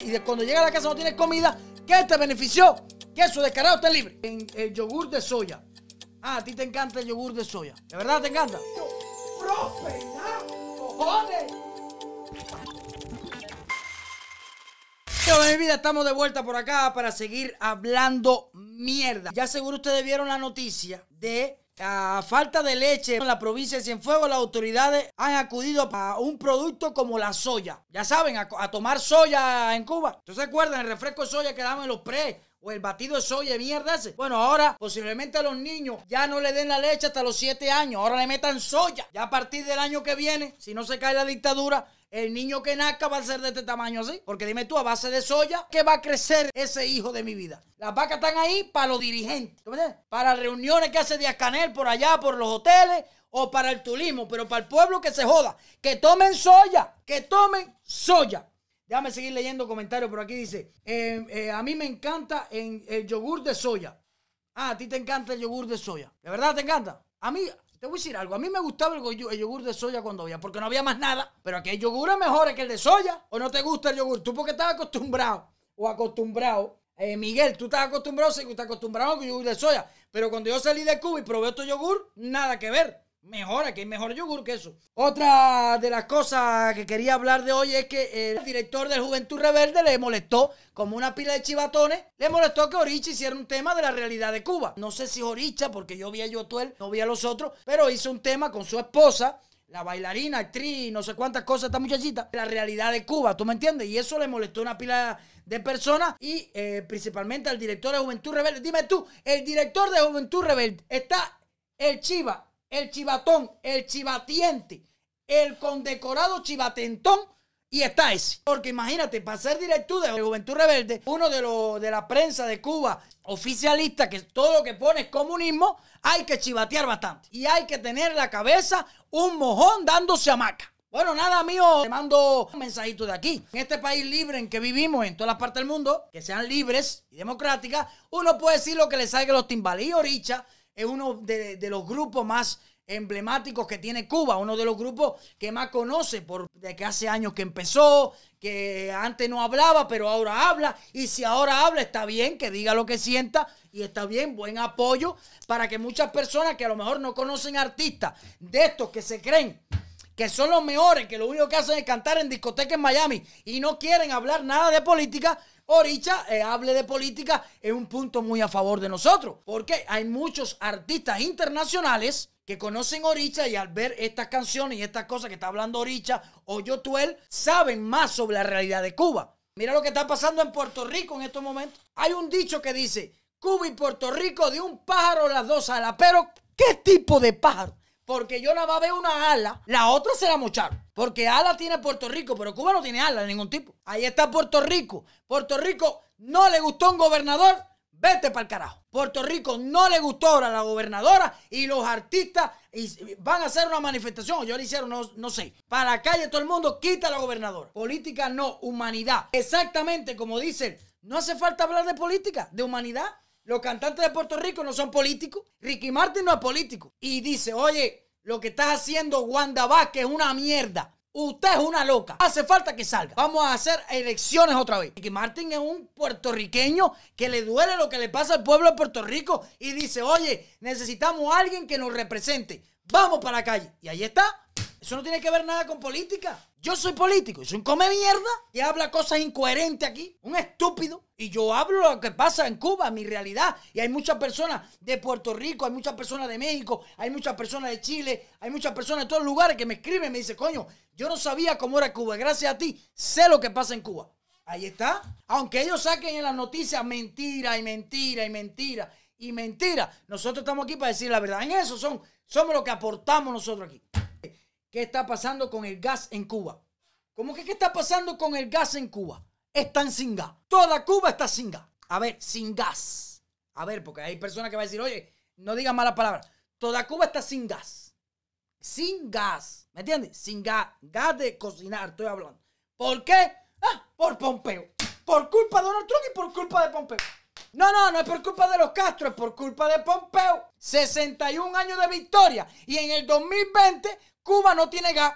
y de cuando llega a la casa no tienes comida, ¿qué te benefició? Que eso descarado esté libre. En el yogur de soya. Ah, a ti te encanta el yogur de soya. ¿De verdad te encanta? ¡Profe, ¡Cojones! Estamos de vuelta por acá para seguir hablando mierda. Ya seguro ustedes vieron la noticia de a falta de leche en la provincia de Cienfuegos, las autoridades han acudido a un producto como la soya. Ya saben, a, tomar soya en Cuba. ¿Ustedes se acuerdan el refresco de soya que daban en los pre? O el batido de soya de mierda ese. Bueno, ahora posiblemente a los niños ya no le den la leche hasta los 7 años. Ahora le metan soya. Ya a partir del año que viene, si no se cae la dictadura, el niño que nazca va a ser de este tamaño así. Porque dime tú, a base de soya, ¿qué va a crecer ese hijo de mi vida? Las vacas están ahí para los dirigentes. Para reuniones que hace Díaz Canel por allá, por los hoteles o para el turismo. Pero para el pueblo que se joda. Que tomen soya. Que tomen soya. Déjame seguir leyendo comentarios por aquí. Dice, eh, eh, a mí me encanta el yogur de soya. Ah, a ti te encanta el yogur de soya. ¿De verdad te encanta? A mí, te voy a decir algo. A mí me gustaba el, yogur de soya cuando había, porque no había más nada. Pero aquí el yogur es mejor que el de soya. ¿O no te gusta el yogur? Tú porque estás acostumbrado o acostumbrado. Eh, Miguel, tú estás acostumbrado, estás acostumbrado al yogur de soya. Pero cuando yo salí de Cuba y probé otro yogur, nada que ver. Mejor, que hay mejor yogur que eso. Otra de las cosas que quería hablar de hoy es que el director de Juventud Rebelde le molestó, como una pila de chivatones, le molestó que Oricha hiciera un tema de la realidad de Cuba. No sé si Oricha, porque yo vi a Yotuel, no vi a los otros, pero hizo un tema con su esposa, la bailarina, actriz, no sé cuántas cosas, esta muchachita, la realidad de Cuba, ¿tú me entiendes? Y eso le molestó una pila de personas y eh, principalmente al director de Juventud Rebelde. Dime tú, el director de Juventud Rebelde está el Chiva el chivatón, el chivatiente, el condecorado chivatentón y está ese. Porque imagínate, para ser director de Juventud Rebelde, uno de los de la prensa de Cuba, oficialista, que todo lo que pone es comunismo, hay que chivatear bastante. Y hay que tener en la cabeza un mojón dándose a maca. Bueno, nada, mío, te mando un mensajito de aquí. En este país libre en que vivimos, en todas las partes del mundo, que sean libres y democráticas, uno puede decir lo que le salga los timbales. Y Oricha es uno de, los grupos más emblemáticos que tiene Cuba, uno de los grupos que más conoce por de que hace años que empezó, que antes no hablaba, pero ahora habla, y si ahora habla está bien que diga lo que sienta y está bien, buen apoyo para que muchas personas que a lo mejor no conocen artistas de estos que se creen que son los mejores, que lo único que hacen es cantar en discoteca en Miami y no quieren hablar nada de política, Oricha eh, hable de política es un punto muy a favor de nosotros. Porque hay muchos artistas internacionales que conocen Oricha y al ver estas canciones y estas cosas que está hablando Oricha o Yotuel, saben más sobre la realidad de Cuba. Mira lo que está pasando en Puerto Rico en estos momentos. Hay un dicho que dice, Cuba y Puerto Rico de un pájaro las dos alas. Pero, ¿qué tipo de pájaro? Porque yo nada más veo una ala, la otra se la mocharon. Porque ala tiene Puerto Rico, pero Cuba no tiene ala de ningún tipo. Ahí está Puerto Rico. Puerto Rico no le gustó un gobernador, vete para el carajo. Puerto Rico no le gustó ahora a la gobernadora y los artistas van a hacer una manifestación, yo le hicieron, no, no sé. Para la calle todo el mundo quita a la gobernadora. Política no, humanidad. Exactamente como dicen, no hace falta hablar de política, de humanidad. Los cantantes de Puerto Rico no son políticos. Ricky Martin no es político. Y dice, oye, lo que estás haciendo Wanda Vázquez es una mierda. Usted es una loca. Hace falta que salga. Vamos a hacer elecciones otra vez. Ricky Martin es un puertorriqueño que le duele lo que le pasa al pueblo de Puerto Rico y dice, oye, necesitamos a alguien que nos represente. Vamos para la calle. Y ahí está. Eso no tiene que ver nada con política. Yo soy político, soy un come mierda que habla cosas incoherentes aquí, un estúpido. Y yo hablo lo que pasa en Cuba, mi realidad. Y hay muchas personas de Puerto Rico, hay muchas personas de México, hay muchas personas de Chile, hay muchas personas de todos los lugares que me escriben y me dicen, coño, yo no sabía cómo era Cuba. Gracias a ti, sé lo que pasa en Cuba. Ahí está. Aunque ellos saquen en las noticias mentira y mentira y mentira y mentira, nosotros estamos aquí para decir la verdad. En eso son, somos lo que aportamos nosotros aquí. ¿Qué está pasando con el gas en Cuba? ¿Cómo que qué está pasando con el gas en Cuba? Están sin gas. Toda Cuba está sin gas. A ver, sin gas. A ver, porque hay personas que van a decir, oye, no digan malas palabras. Toda Cuba está sin gas. Sin gas. ¿Me entiendes? Sin gas. Gas de cocinar, estoy hablando. ¿Por qué? Ah, por Pompeo. Por culpa de Donald Trump y por culpa de Pompeo. No, no, no es por culpa de los Castro, es por culpa de Pompeo. 61 años de victoria. Y en el 2020 Cuba no tiene gas.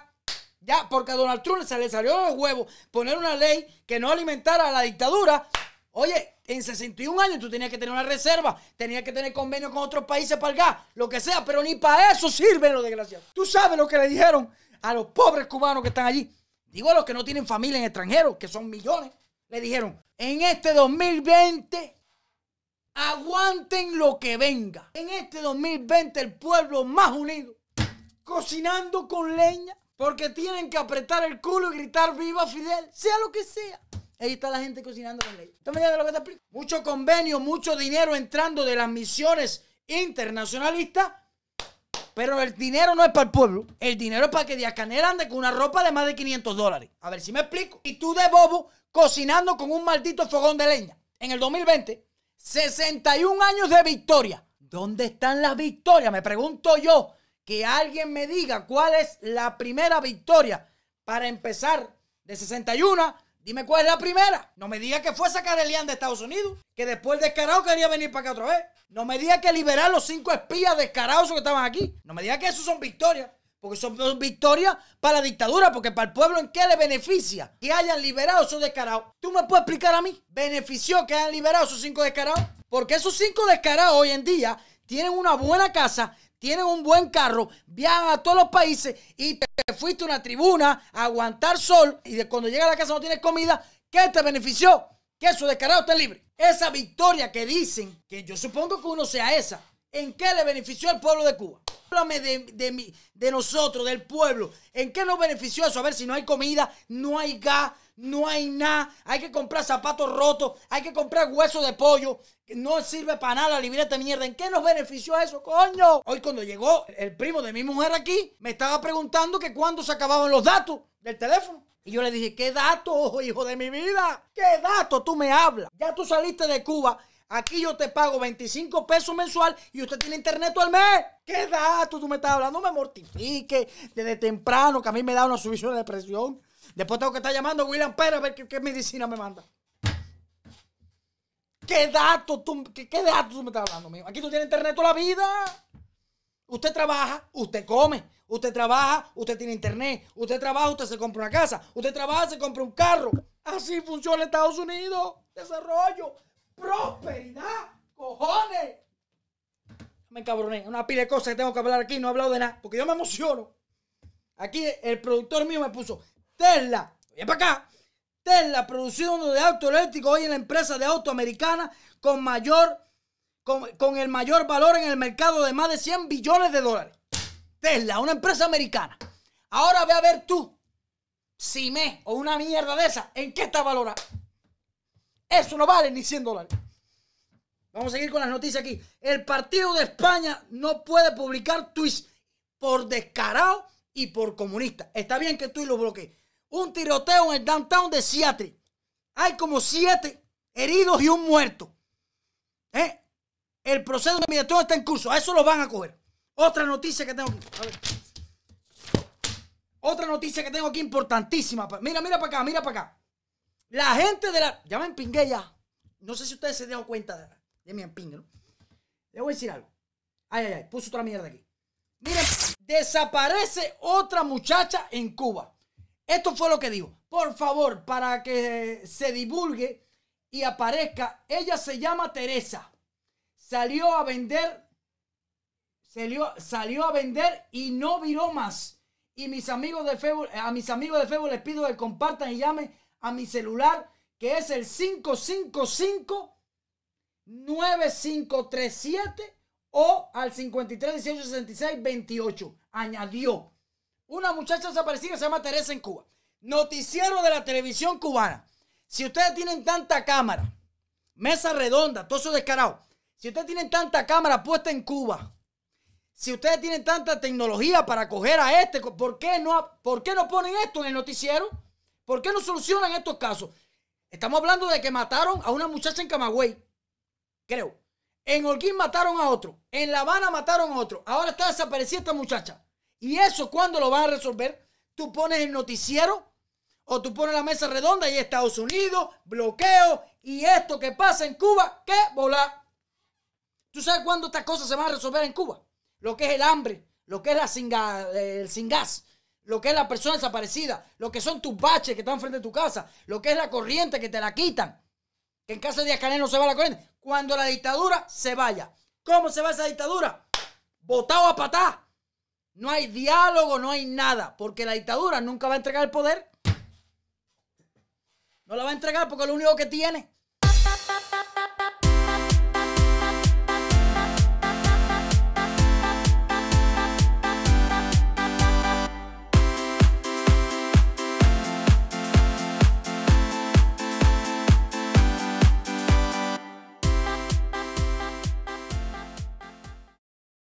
Ya, porque a Donald Trump se le salió los huevos poner una ley que no alimentara a la dictadura. Oye, en 61 años tú tenías que tener una reserva, tenías que tener convenio con otros países para el gas, lo que sea, pero ni para eso sirven los desgraciados. Tú sabes lo que le dijeron a los pobres cubanos que están allí. Digo a los que no tienen familia en extranjeros, que son millones. Le dijeron, en este 2020 aguanten lo que venga. En este 2020 el pueblo más unido, cocinando con leña, porque tienen que apretar el culo y gritar viva Fidel, sea lo que sea. Ahí está la gente cocinando con leña. ¿Tú me lo que? Mucho convenio, mucho dinero entrando de las misiones internacionalistas, pero el dinero no es para el pueblo. El dinero es para que Díaz Canel ande con una ropa de más de 500 dólares. A ver si me explico. Y tú de bobo cocinando con un maldito fogón de leña. En el 2020 61 años de victoria. ¿Dónde están las victorias? Me pregunto yo. Que alguien me diga cuál es la primera victoria para empezar de 61. Dime cuál es la primera. No me diga que fue sacar el Ian de Estados Unidos. Que después descarado quería venir para acá otra vez. No me diga que liberar los cinco espías descarados que estaban aquí. No me diga que eso son victorias. Porque son victorias para la dictadura, porque para el pueblo en qué le beneficia que hayan liberado esos descarados. ¿Tú me puedes explicar a mí? ¿Benefició que hayan liberado esos cinco descarados? Porque esos cinco descarados hoy en día tienen una buena casa, tienen un buen carro, viajan a todos los países y te fuiste a una tribuna a aguantar sol y de cuando llega a la casa no tienes comida. ¿Qué te benefició? Que esos descarados estén libres. Esa victoria que dicen, que yo supongo que uno sea esa, ¿en qué le benefició al pueblo de Cuba? Háblame de, de nosotros, del pueblo. ¿En qué nos benefició eso? A ver si no hay comida, no hay gas, no hay nada. Hay que comprar zapatos rotos, hay que comprar hueso de pollo. No sirve para nada la libreta de mierda. ¿En qué nos benefició eso, coño? Hoy cuando llegó el primo de mi mujer aquí, me estaba preguntando que cuándo se acababan los datos del teléfono. Y yo le dije, ¿qué datos, hijo de mi vida? ¿Qué datos tú me hablas? Ya tú saliste de Cuba Aquí yo te pago 25 pesos mensual y usted tiene internet todo el mes. ¿Qué dato tú me estás hablando? No me mortifique desde temprano que a mí me da una subida de depresión. Después tengo que estar llamando a William Pérez a ver qué, medicina me manda. ¿Qué dato tú, qué, qué dato tú me estás hablando, mío? Aquí tú tienes internet toda la vida. Usted trabaja, usted come, usted trabaja, usted tiene internet, usted trabaja, usted se compra una casa, usted trabaja, se compra un carro. Así funciona Estados Unidos. Desarrollo prosperidad, cojones. Me encabroné, una pila de cosas que tengo que hablar aquí, no he hablado de nada, porque yo me emociono. Aquí el productor mío me puso Tesla, oye para acá, Tesla produciendo de auto eléctrico hoy en la empresa de auto americana con mayor, con, con el mayor valor en el mercado de más de 100 billones de dólares. Tesla, una empresa americana. Ahora ve a ver tú, si me o una mierda de esa, ¿en qué está valorada? Eso no vale ni 100 dólares. Vamos a seguir con las noticias aquí. El partido de España no puede publicar tweets por descarado y por comunista. Está bien que tú lo bloquees. Un tiroteo en el downtown de Seattle. Hay como siete heridos y un muerto. ¿Eh? El proceso de migración está en curso. A eso lo van a coger. Otra noticia que tengo aquí. Otra noticia que tengo aquí importantísima. Mira, mira para acá, mira para acá. La gente de la. Ya me empingué ya. No sé si ustedes se dieron cuenta de, de mi empingue, ¿no? Le voy a decir algo. Ay, ay, ay. Puso otra mierda aquí. Miren, desaparece otra muchacha en Cuba. Esto fue lo que dijo. Por favor, para que se divulgue y aparezca, ella se llama Teresa. Salió a vender. Salió, salió a vender y no viró más. Y mis amigos de Facebook, a mis amigos de Facebook les pido que compartan y llamen a mi celular que es el 555 9537 o al 53 18 66 28. Añadió una muchacha desaparecida se llama Teresa en Cuba. Noticiero de la televisión cubana. Si ustedes tienen tanta cámara, mesa redonda, todo eso descarado. Si ustedes tienen tanta cámara puesta en Cuba, si ustedes tienen tanta tecnología para coger a este, ¿por qué no, por qué no ponen esto en el noticiero? ¿Por qué no solucionan estos casos? Estamos hablando de que mataron a una muchacha en Camagüey, creo. En Holguín mataron a otro. En La Habana mataron a otro. Ahora está desaparecida esta muchacha. ¿Y eso cuándo lo van a resolver? Tú pones el noticiero o tú pones la mesa redonda y Estados Unidos, bloqueo y esto que pasa en Cuba, ¿qué? Volar. ¿Tú sabes cuándo estas cosas se van a resolver en Cuba? Lo que es el hambre, lo que es la el sin gas, lo que es la persona desaparecida, lo que son tus baches que están frente a tu casa, lo que es la corriente que te la quitan. Que en casa de Díaz Canel no se va la corriente. Cuando la dictadura se vaya. ¿Cómo se va esa dictadura? Votado a patá. No hay diálogo, no hay nada, porque la dictadura nunca va a entregar el poder. No la va a entregar porque es lo único que tiene.